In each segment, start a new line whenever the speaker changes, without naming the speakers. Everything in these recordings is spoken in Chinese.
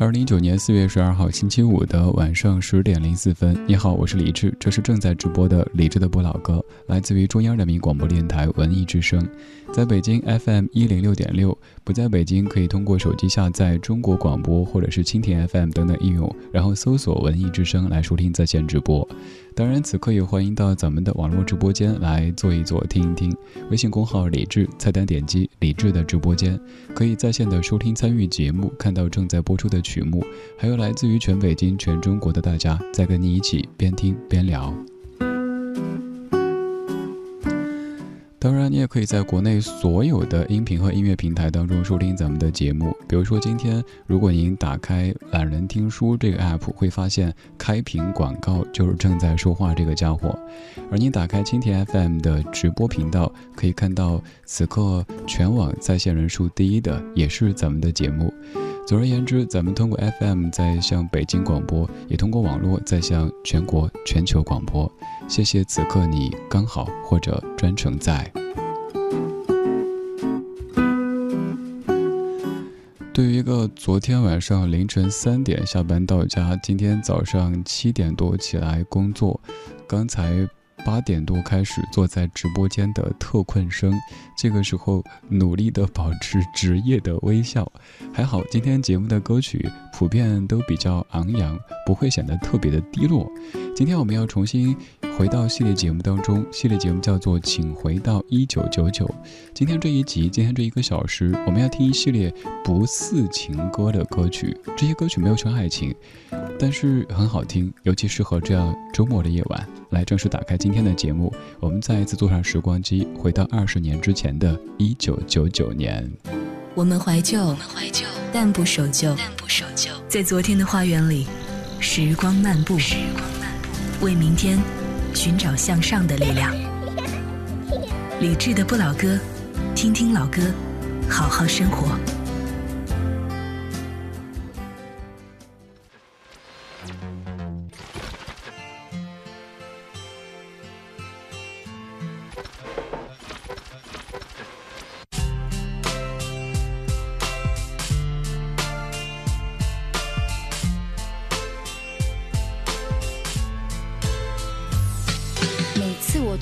二零一九年四月十二号星期五的晚上十点零四分，你好，我是李志，这是正在直播的李志的不老歌，来自于中央人民广播电台文艺之声，在北京 FM 一零六点六，不在北京可以通过手机下载中国广播或者是蜻蜓 FM 等等应用，然后搜索文艺之声来收听在线直播。当然，此刻也欢迎到咱们的网络直播间来坐一坐、听一听。微信公号李智，菜单点击李智的直播间，可以在线的收听、参与节目，看到正在播出的曲目，还有来自于全北京、全中国的大家在跟你一起边听边聊。你也可以在国内所有的音频和音乐平台当中收听咱们的节目。比如说，今天如果您打开懒人听书这个 app，会发现开屏广告就是正在说话这个家伙；而您打开蜻蜓 FM 的直播频道，可以看到此刻全网在线人数第一的也是咱们的节目。总而言之，咱们通过 FM 在向北京广播，也通过网络在向全国、全球广播。谢谢此刻你刚好或者专程在。对于一个昨天晚上凌晨三点下班到家，今天早上七点多起来工作，刚才。八点多开始坐在直播间的特困生，这个时候努力的保持职业的微笑。还好今天节目的歌曲普遍都比较昂扬，不会显得特别的低落。今天我们要重新回到系列节目当中，系列节目叫做《请回到一九九九》。今天这一集，今天这一个小时，我们要听一系列不似情歌的歌曲。这些歌曲没有纯爱情。但是很好听，尤其适合这样周末的夜晚。来，正式打开今天的节目，我们再一次坐上时光机，回到二十年之前的一九九九年。
我们怀旧，我们怀旧，但不守旧，但不守旧。在昨天的花园里，时光漫步，时光漫步，为明天寻找向上的力量。理智的不老歌，听听老歌，好好生活。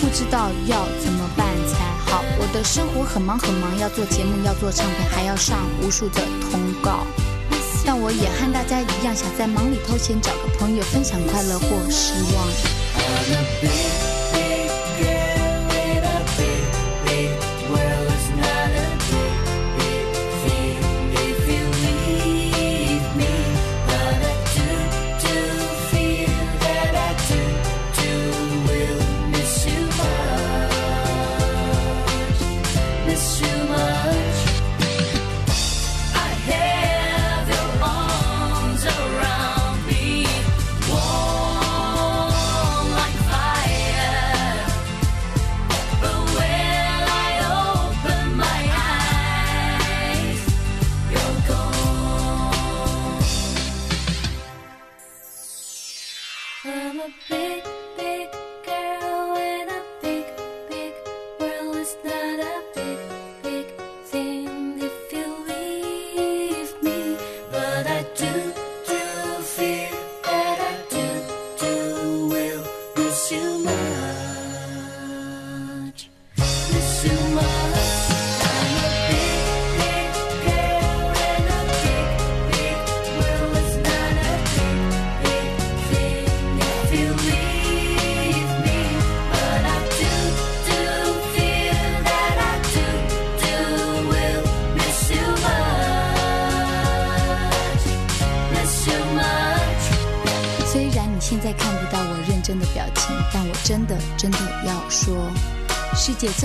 不知道要怎么办才好。我的生活很忙很忙，要做节目，要做唱片，还要上无数的通告。但我也和大家一样，想在忙里偷闲，找个朋友分享快乐或失望。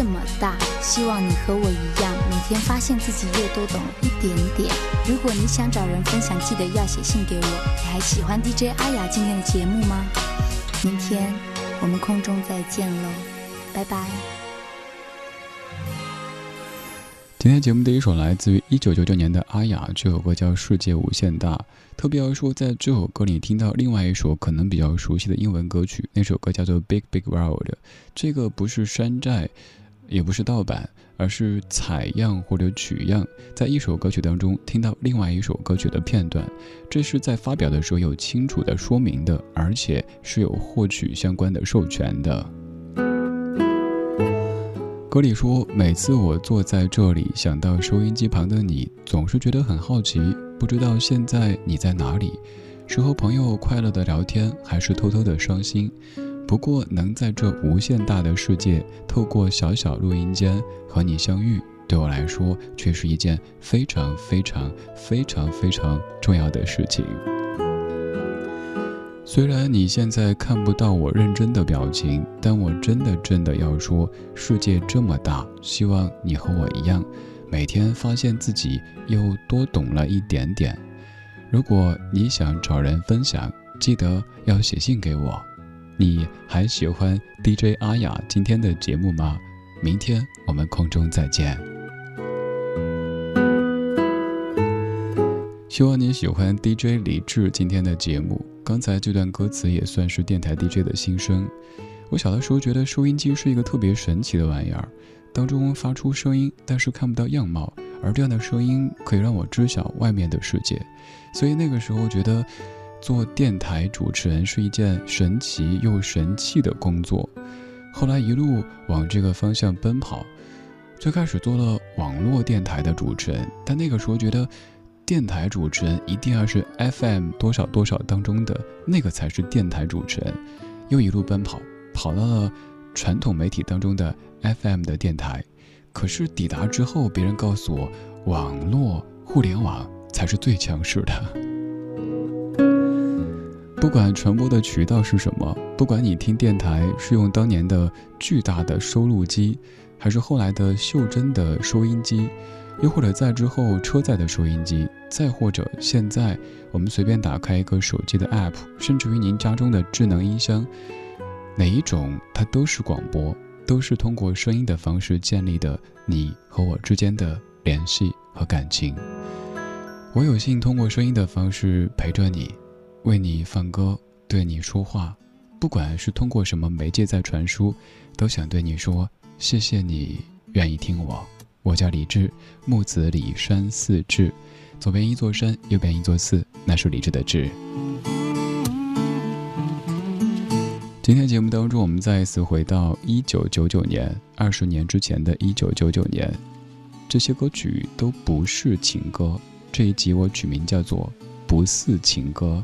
这么大，希望你和我一样，每天发现自己又多懂一点点。如果你想找人分享，记得要写信给我。你还喜欢 DJ 阿雅今天的节目吗？明天我们空中再见喽，拜拜。
今天节目的一首来自于一九九九年的阿雅，这首歌叫《世界无限大》。特别要说，在这首歌里听到另外一首可能比较熟悉的英文歌曲，那首歌叫做《Big Big World》。这个不是山寨，也不是盗版，而是采样或者取样，在一首歌曲当中听到另外一首歌曲的片段。这是在发表的时候有清楚的说明的，而且是有获取相关的授权的。歌里说：“每次我坐在这里，想到收音机旁的你，总是觉得很好奇，不知道现在你在哪里，是和朋友快乐的聊天，还是偷偷的伤心？不过能在这无限大的世界，透过小小录音间和你相遇，对我来说，却是一件非常非常非常非常重要的事情。”虽然你现在看不到我认真的表情，但我真的真的要说，世界这么大，希望你和我一样，每天发现自己又多懂了一点点。如果你想找人分享，记得要写信给我。你还喜欢 DJ 阿雅今天的节目吗？明天我们空中再见。希望你喜欢 DJ 李志今天的节目。刚才这段歌词也算是电台 DJ 的心声。我小的时候觉得收音机是一个特别神奇的玩意儿，当中发出声音，但是看不到样貌，而这样的声音可以让我知晓外面的世界。所以那个时候觉得做电台主持人是一件神奇又神气的工作。后来一路往这个方向奔跑，最开始做了网络电台的主持人，但那个时候觉得。电台主持人一定要是 FM 多少多少当中的那个才是电台主持人，又一路奔跑，跑到了传统媒体当中的 FM 的电台。可是抵达之后，别人告诉我，网络互联网才是最强势的。不管传播的渠道是什么，不管你听电台是用当年的巨大的收录机，还是后来的袖珍的收音机。又或者在之后车载的收音机，再或者现在我们随便打开一个手机的 App，甚至于您家中的智能音箱，哪一种它都是广播，都是通过声音的方式建立的你和我之间的联系和感情。我有幸通过声音的方式陪着你，为你放歌，对你说话，不管是通过什么媒介在传输，都想对你说谢谢你愿意听我。我叫李志，木子李山寺志。
左边一座山，右边一座寺，那是李志的志。今天节目当中，我们再一次回到一九九九年，二十年之前的一九九九年，这些歌曲都不是情歌。这一集我取名叫做《不似情歌》，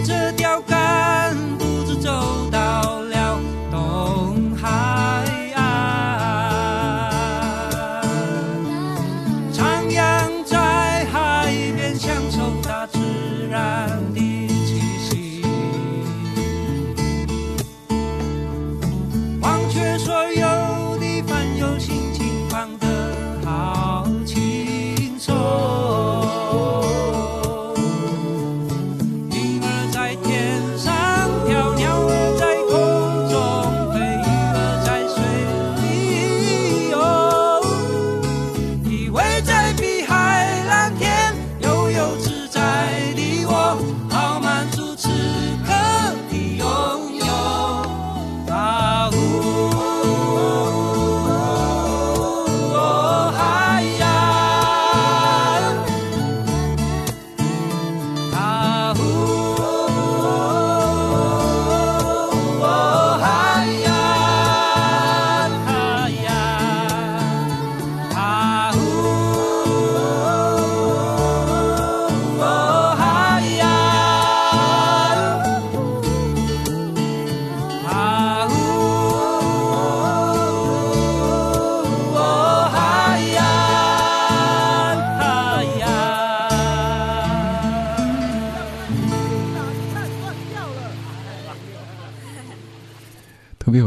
这钓竿。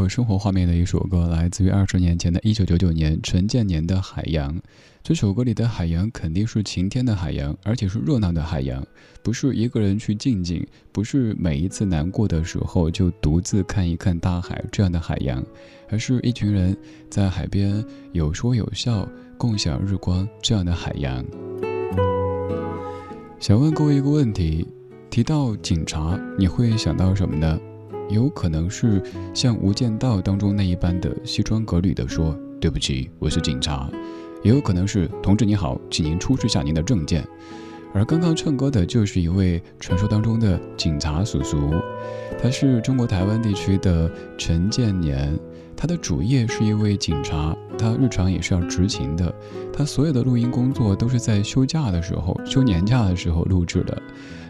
生活画面的一首歌，来自于二十年前的一九九九年陈建年的《海洋》。这首歌里的海洋肯定是晴天的海洋，而且是热闹的海洋，不是一个人去静静，不是每一次难过的时候就独自看一看大海这样的海洋，而是一群人在海边有说有笑，共享日光这样的海洋。想问各位一个问题：提到警察，你会想到什么呢？有可能是像《无间道》当中那一般的西装革履的说：“对不起，我是警察。”也有可能是“同志你好，请您出示下您的证件。”而刚刚唱歌的就是一位传说当中的警察叔叔，他是中国台湾地区的陈建年，他的主业是一位警察，他日常也是要执勤的，他所有的录音工作都是在休假的时候、休年假的时候录制的。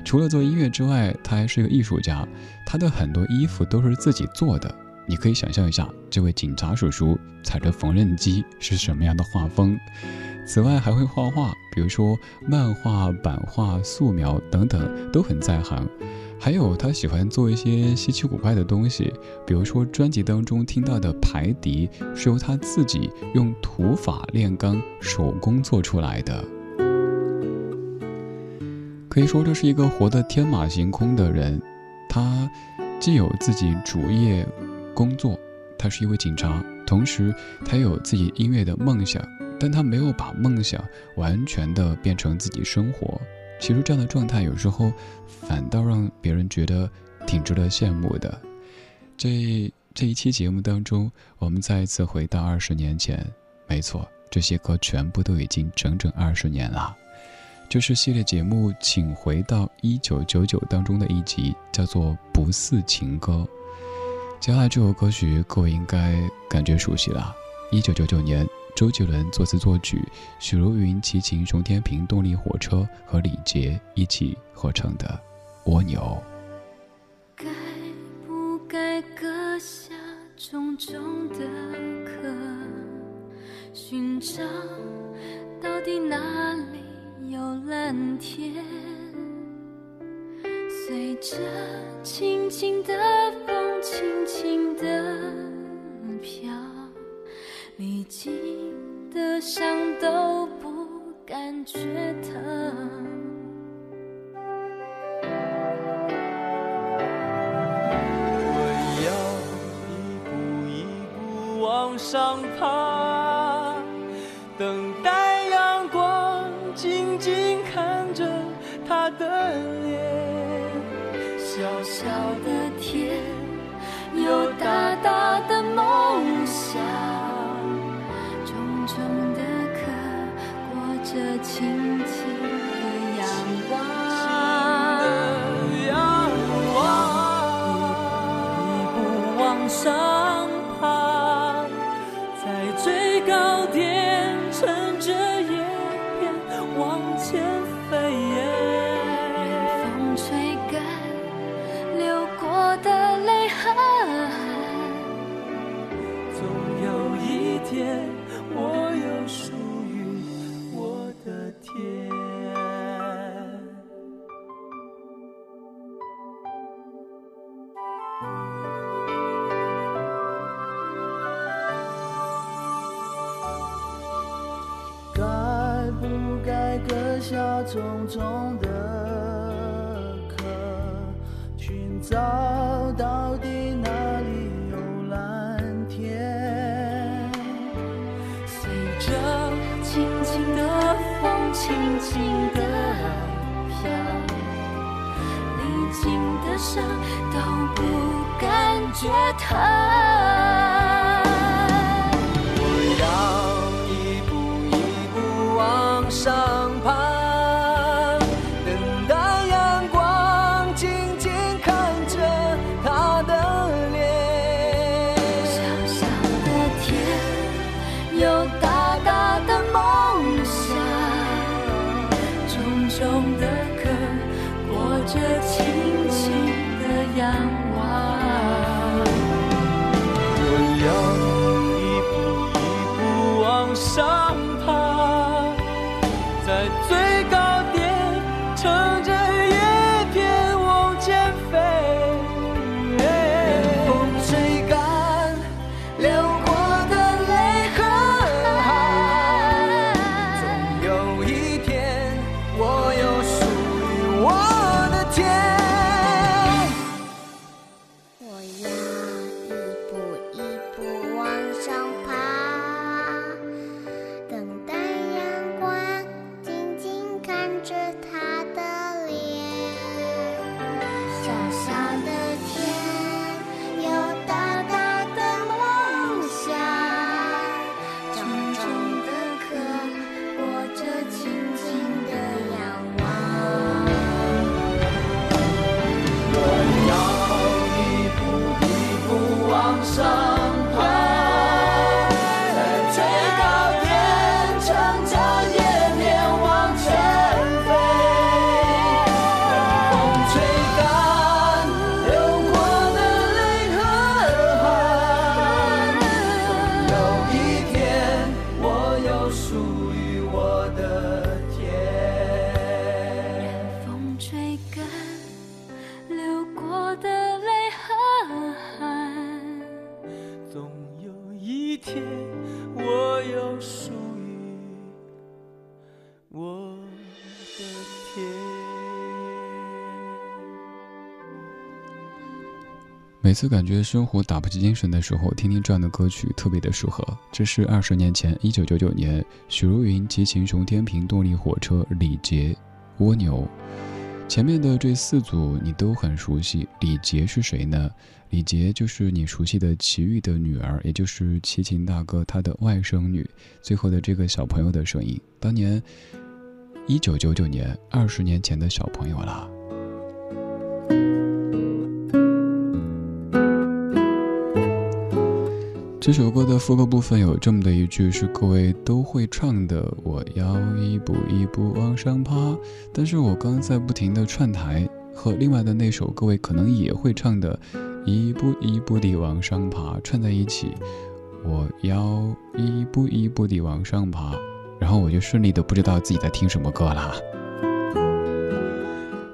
除了做音乐之外，他还是个艺术家。他的很多衣服都是自己做的，你可以想象一下，这位警察叔叔踩着缝纫机是什么样的画风。此外，还会画画，比如说漫画、版画、素描等等，都很在行。还有，他喜欢做一些稀奇古怪的东西，比如说专辑当中听到的排笛是由他自己用土法炼钢手工做出来的。可以说，这是一个活得天马行空的人。他既有自己主业工作，他是一位警察，同时他有自己音乐的梦想，但他没有把梦想完全的变成自己生活。其实这样的状态有时候反倒让别人觉得挺值得羡慕的。这这一期节目当中，我们再一次回到二十年前，没错，这些歌全部都已经整整二十年了。就是系列节目《请回到一九九九》当中的一集，叫做《不似情歌》。接下来这首歌曲，各位应该感觉熟悉了。一九九九年。周杰伦作词作曲，许茹芸齐秦、熊天平、动力火车和李杰一起合成的《蜗牛》。
该不该割下重重的壳，寻找到底哪里有蓝天？随着轻轻的风，轻轻的飘。历经的伤都不感觉疼。
我要一步一步往上爬，等
轻轻
让。天我有属于我的天。
每次感觉生活打不起精神的时候，听听这样的歌曲特别的适合。这是二十年前，一九九九年，许茹芸激情熊天平动力火车李杰蜗牛。前面的这四组你都很熟悉，李杰是谁呢？李杰就是你熟悉的齐豫的女儿，也就是齐秦大哥他的外甥女。最后的这个小朋友的声音，当年一九九九年，二十年前的小朋友啦。这首歌的副歌部分有这么的一句，是各位都会唱的：“我要一步一步往上爬。”但是我刚在不停的串台，和另外的那首各位可能也会唱的“一步一步地往上爬”串在一起。我要一步一步地往上爬，然后我就顺利的不知道自己在听什么歌啦。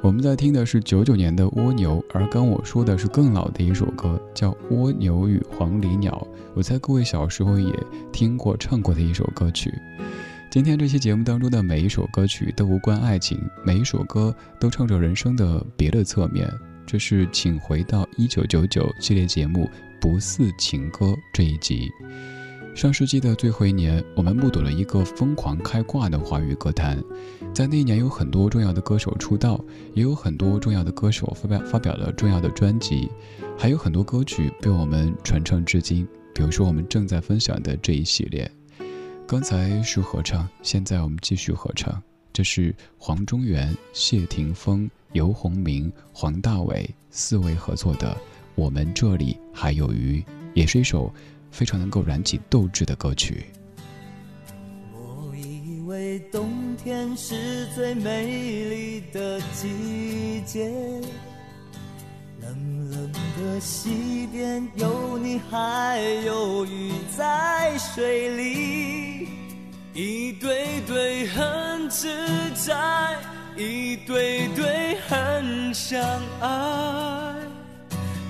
我们在听的是九九年的蜗牛，而刚我说的是更老的一首歌，叫《蜗牛与黄鹂鸟》。我在各位小时候也听过、唱过的一首歌曲。今天这期节目当中的每一首歌曲都无关爱情，每一首歌都唱着人生的别的侧面。这是《请回到一九九九》系列节目《不似情歌》这一集。上世纪的最后一年，我们目睹了一个疯狂开挂的华语歌坛。在那一年，有很多重要的歌手出道，也有很多重要的歌手发表发表了重要的专辑，还有很多歌曲被我们传唱至今。比如说，我们正在分享的这一系列，刚才是合唱，现在我们继续合唱。这是黄中原、谢霆锋、游鸿明、黄大炜四位合作的《我们这里还有鱼》，也是一首。非常能够燃起斗志的歌曲。
我以为冬天是最美丽的季节，冷冷的溪边有你还有鱼在水里，一对对很自在，一对对很相爱。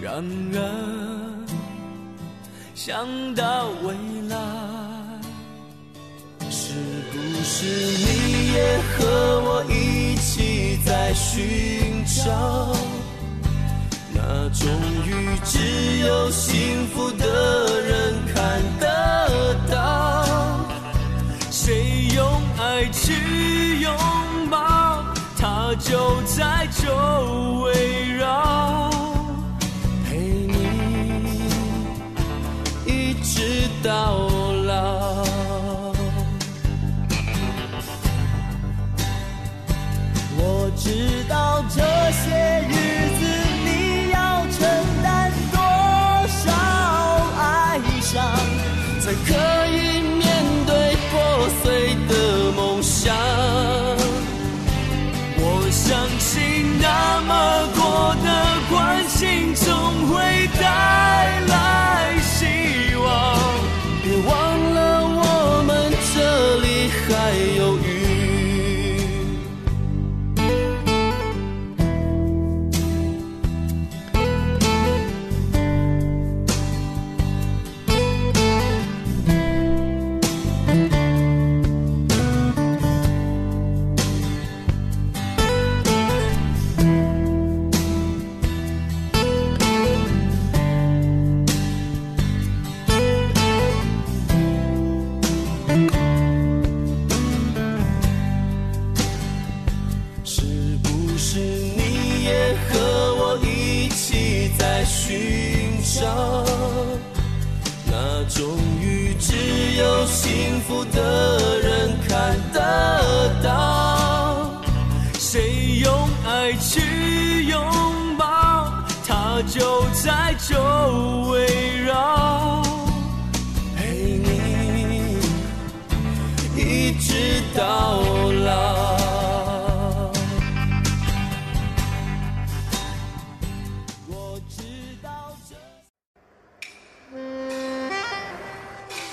然而。想到未来，是不是你也和我一起在寻找那种雨只有幸福的人看得到？谁用爱去拥抱，它就在周围到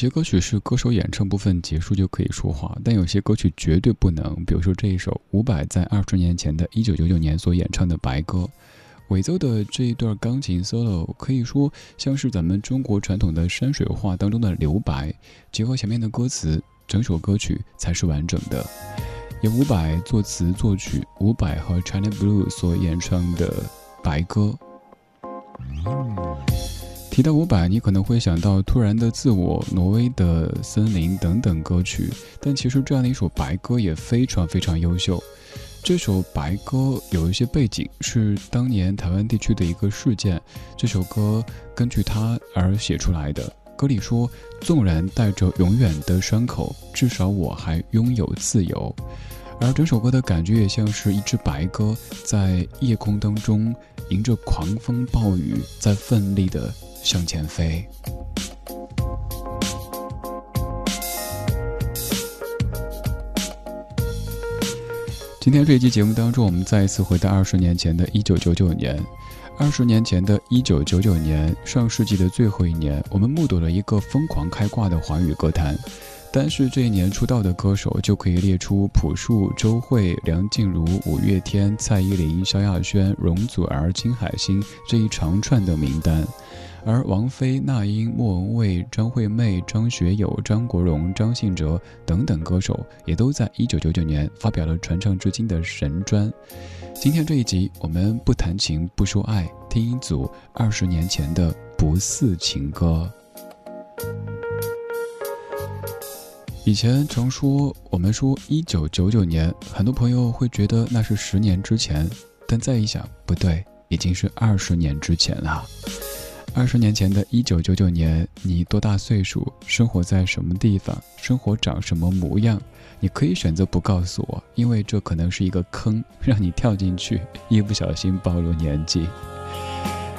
有些歌曲是歌手演唱部分结束就可以说话，但有些歌曲绝对不能。比如说这一首伍佰在二十年前的一九九九年所演唱的《白鸽》，尾奏的这一段钢琴 solo 可以说像是咱们中国传统的山水画当中的留白，结合前面的歌词，整首歌曲才是完整的。由伍佰作词作曲，伍佰和 China Blue 所演唱的《白鸽》。提到伍佰，你可能会想到《突然的自我》、《挪威的森林》等等歌曲，但其实这样的一首《白歌》也非常非常优秀。这首《白歌》有一些背景，是当年台湾地区的一个事件。这首歌根据它而写出来的。歌里说：“纵然带着永远的伤口，至少我还拥有自由。”而整首歌的感觉也像是一只白鸽在夜空当中，迎着狂风暴雨，在奋力的。向前飞。今天这一期节目当中，我们再一次回到二十年前的一九九九年。二十年前的一九九九年，上世纪的最后一年，我们目睹了一个疯狂开挂的华语歌坛。单是这一年出道的歌手，就可以列出朴树、周蕙、梁静茹、五月天、蔡依林、萧亚轩、容祖儿、金海心这一长串的名单。而王菲、那英、莫文蔚、张惠妹、张学友、张国荣、张信哲等等歌手，也都在1999年发表了传唱至今的神专。今天这一集，我们不谈情不说爱，听一组二十年前的不似情歌。以前常说，我们说1999年，很多朋友会觉得那是十年之前，但再一想，不对，已经是二十年之前了。二十年前的一九九九年，你多大岁数？生活在什么地方？生活长什么模样？你可以选择不告诉我，因为这可能是一个坑，让你跳进去，一不小心暴露年纪。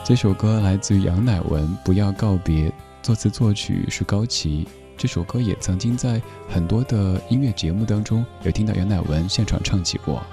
这首歌来自于杨乃文，《不要告别》，作词作曲是高旗。这首歌也曾经在很多的音乐节目当中有听到杨乃文现场唱起过。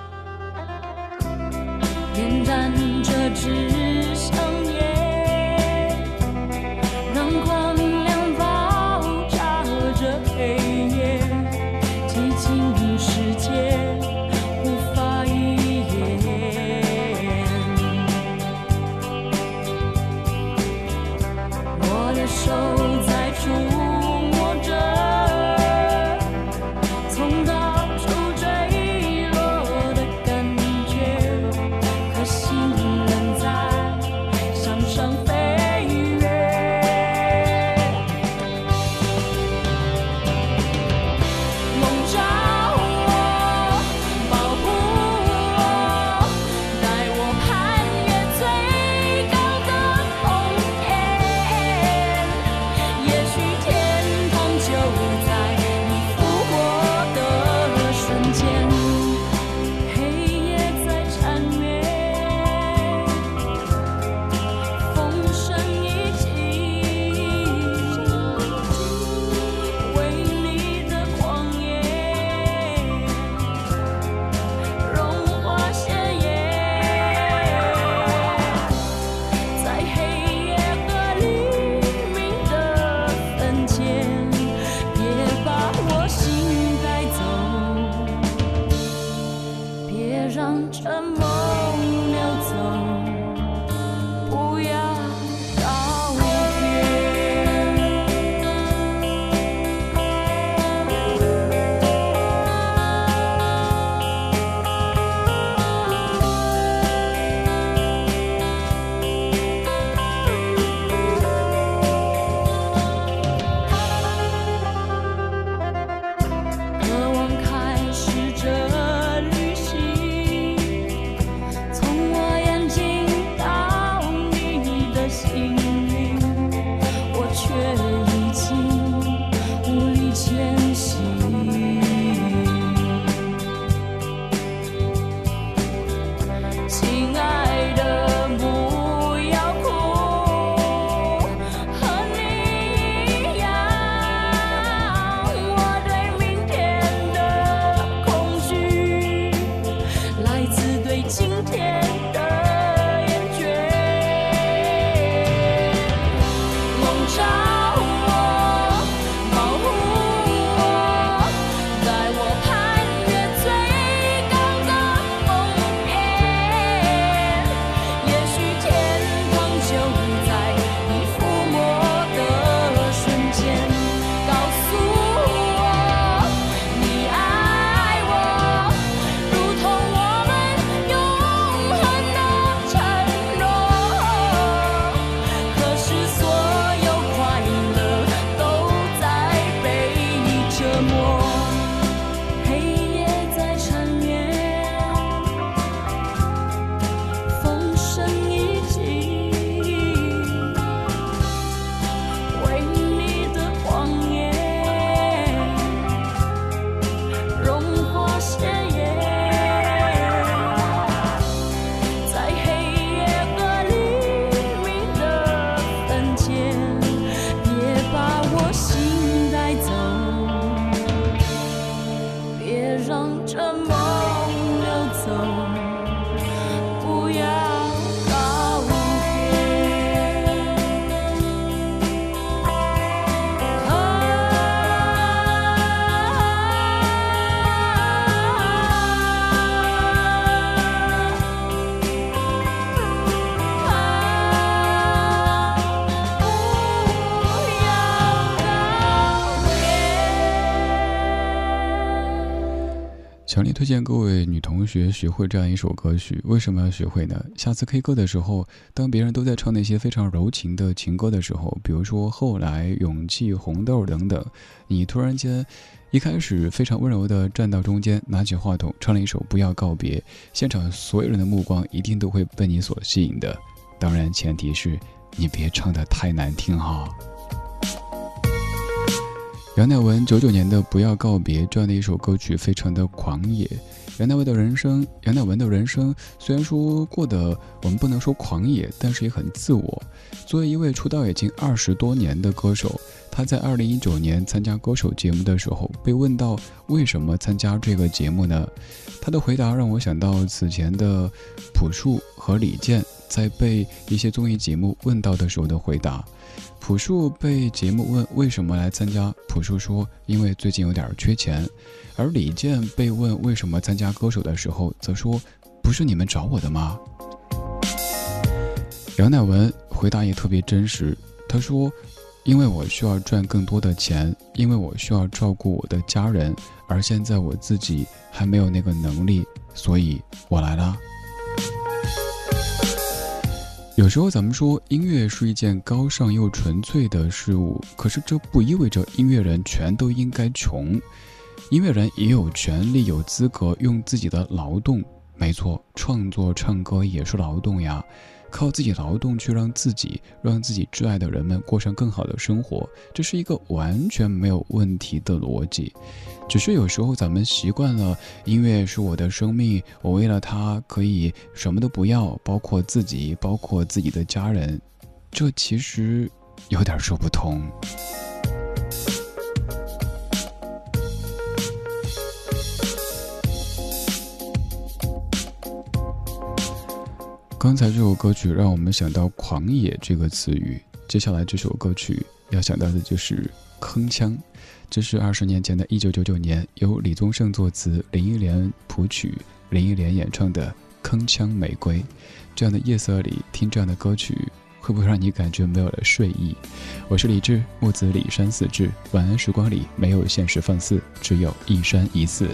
推荐各位女同学学会这样一首歌曲。为什么要学会呢？下次 K 歌的时候，当别人都在唱那些非常柔情的情歌的时候，比如说《后来》《勇气》《红豆》等等，你突然间一开始非常温柔的站到中间，拿起话筒唱了一首《不要告别》，现场所有人的目光一定都会被你所吸引的。当然，前提是你别唱的太难听哈。杨乃文九九年的《不要告别》这样的一首歌曲，非常的狂野。杨乃文的人生，杨乃文的人生虽然说过得我们不能说狂野，但是也很自我。作为一位出道已经二十多年的歌手，他在二零一九年参加歌手节目的时候，被问到为什么参加这个节目呢？他的回答让我想到此前的朴树和李健在被一些综艺节目问到的时候的回答。朴树被节目问为什么来参加，朴树说因为最近有点缺钱。而李健被问为什么参加歌手的时候，则说不是你们找我的吗？杨乃文回答也特别真实，他说因为我需要赚更多的钱，因为我需要照顾我的家人，而现在我自己还没有那个能力，所以我来了。有时候咱们说音乐是一件高尚又纯粹的事物，可是这不意味着音乐人全都应该穷。音乐人也有权利、有资格用自己的劳动，没错，创作唱歌也是劳动呀。靠自己劳动去让自己、让自己挚爱的人们过上更好的生活，这是一个完全没有问题的逻辑。只是有时候咱们习惯了，音乐是我的生命，我为了它可以什么都不要，包括自己，包括自己的家人，这其实有点说不通。刚才这首歌曲让我们想到“狂野”这个词语，接下来这首歌曲要想到的就是“铿锵”。这是二十年前的一九九九年，由李宗盛作词、林忆莲谱曲、林忆莲演唱的《铿锵玫瑰》。这样的夜色里听这样的歌曲，会不会让你感觉没有了睡意？我是李志，木子李山四志。晚安时光里没有现实放肆，只有一山一寺。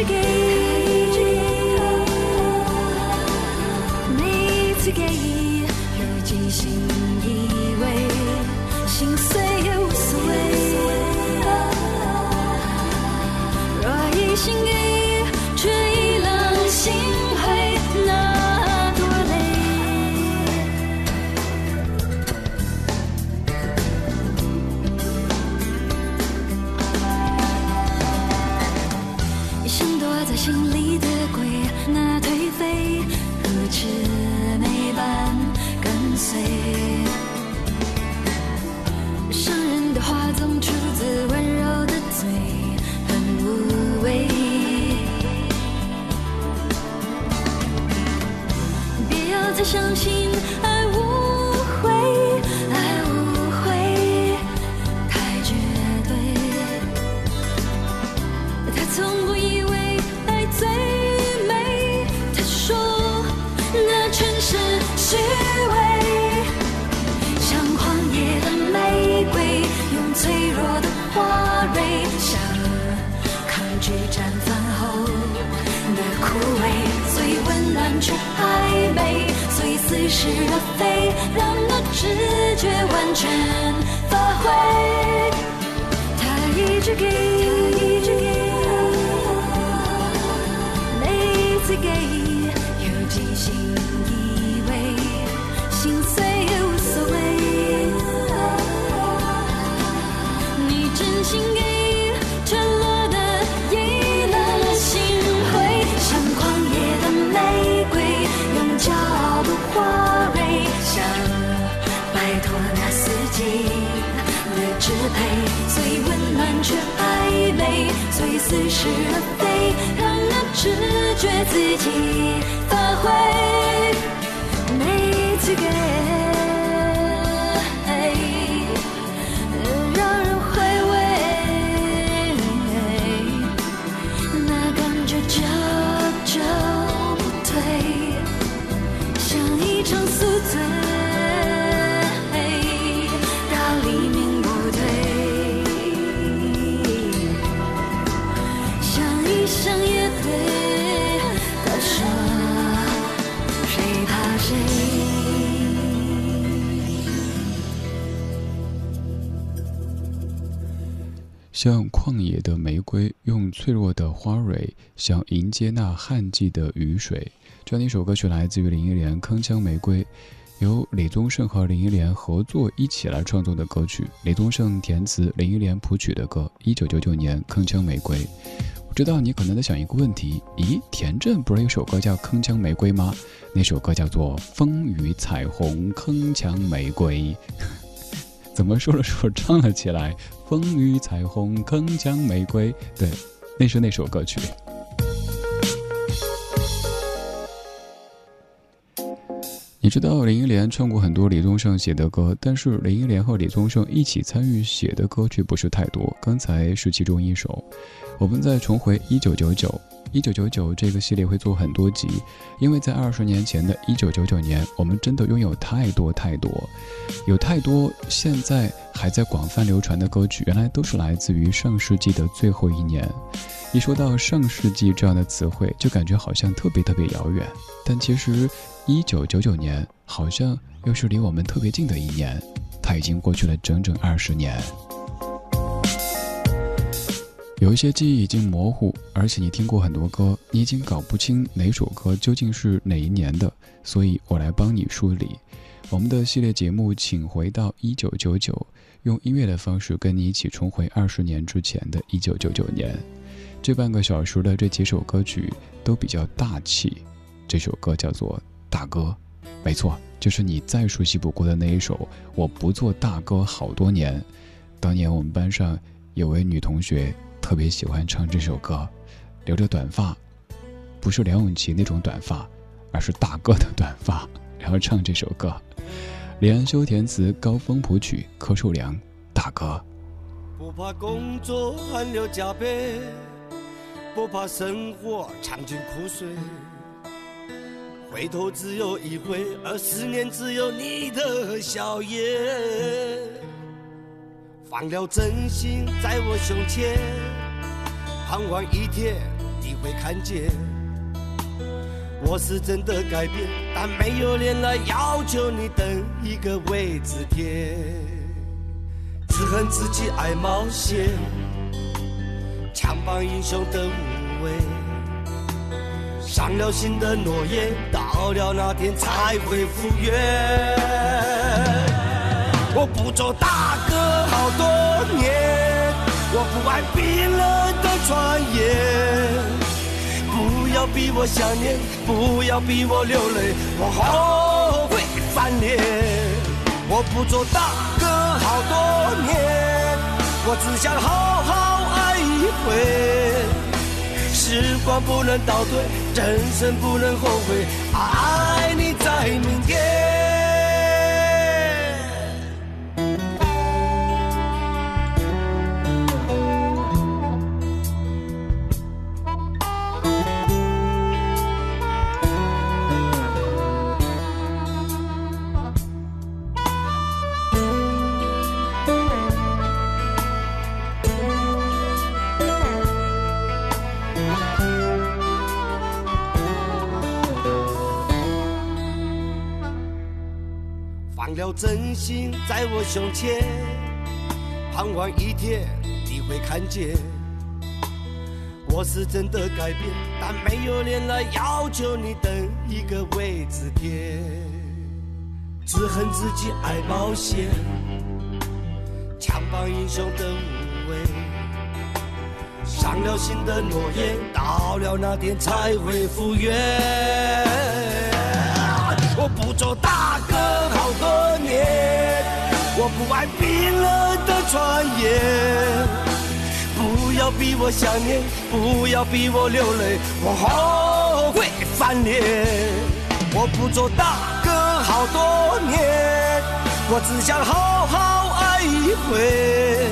she gave. 以为心碎也无所谓，你真心给承诺的，已乱了心灰。像旷野的玫瑰，用骄傲的花蕊，想摆脱那四季的支配，最温暖却败类，最肆意。直觉自己发挥。每一次给。
像旷野的玫瑰，用脆弱的花蕊，想迎接那旱季的雨水。这样一首歌曲来自于林忆莲《铿锵玫瑰》，由李宗盛和林忆莲合作一起来创作的歌曲。李宗盛填词，林忆莲谱曲的歌。一九九九年《铿锵玫瑰》，我知道你可能在想一个问题：咦，田震不是有首歌叫《铿锵玫瑰》吗？那首歌叫做《风雨彩虹铿锵玫瑰》。怎么说着说着唱了起来？风雨彩虹铿锵玫瑰，对，那是那首歌曲。你知道林忆莲唱过很多李宗盛写的歌，但是林忆莲和李宗盛一起参与写的歌却不是太多。刚才是其中一首，我们再重回一九九九。一九九九这个系列会做很多集，因为在二十年前的一九九九年，我们真的拥有太多太多，有太多现在还在广泛流传的歌曲，原来都是来自于上世纪的最后一年。一说到上世纪这样的词汇，就感觉好像特别特别遥远，但其实一九九九年好像又是离我们特别近的一年，它已经过去了整整二十年。有一些记忆已经模糊，而且你听过很多歌，你已经搞不清哪首歌究竟是哪一年的，所以我来帮你梳理。我们的系列节目，请回到一九九九，用音乐的方式跟你一起重回二十年之前的一九九九年。这半个小时的这几首歌曲都比较大气。这首歌叫做《大哥》，没错，就是你再熟悉不过的那一首《我不做大哥好多年》。当年我们班上有位女同学。特别喜欢唱这首歌，留着短发，不是梁咏琪那种短发，而是大哥的短发，然后唱这首歌。李安修填词，高峰谱曲，柯受良，大哥。
不怕工作汗流浃背，不怕生活尝尽苦水，回头只有一回，而思念只有你的笑颜。放了真心在我胸前。盼望一天你会看见，我是真的改变，但没有脸来要求你等一个位置填。只恨自己爱冒险，强帮英雄的无畏，伤了心的诺言，到了那天才会复原。我不做大哥好多年，我不爱冰冷的。传言，不要逼我想念，不要逼我流泪，我后悔翻脸。我不做大哥好多年，我只想好好爱一回。时光不能倒退，人生不能后悔，爱你在明天。了真心在我胸前，盼望一天你会看见。我是真的改变，但没有脸来要求你等一个位置点。只恨自己爱冒险，强绑英雄的无畏，伤了心的诺言，到了那天才会复原。我不做大哥好多年，我不爱冰冷的传言。不要逼我想念，不要逼我流泪，我后悔翻脸。我不做大哥好多年，我只想好好爱一回。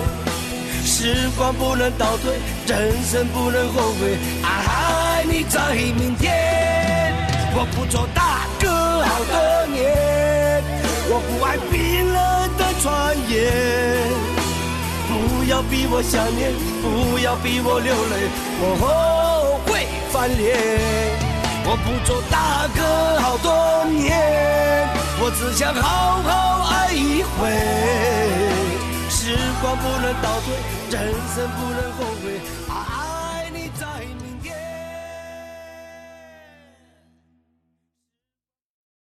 时光不能倒退，人生不能后悔，爱你在明天。我不做大哥好多年，我不爱冰冷的传言。不要逼我想念，不要逼我流泪，我后悔翻脸。我不做大哥好多年，我只想好好爱一回。时光不能倒退，人生不能后悔。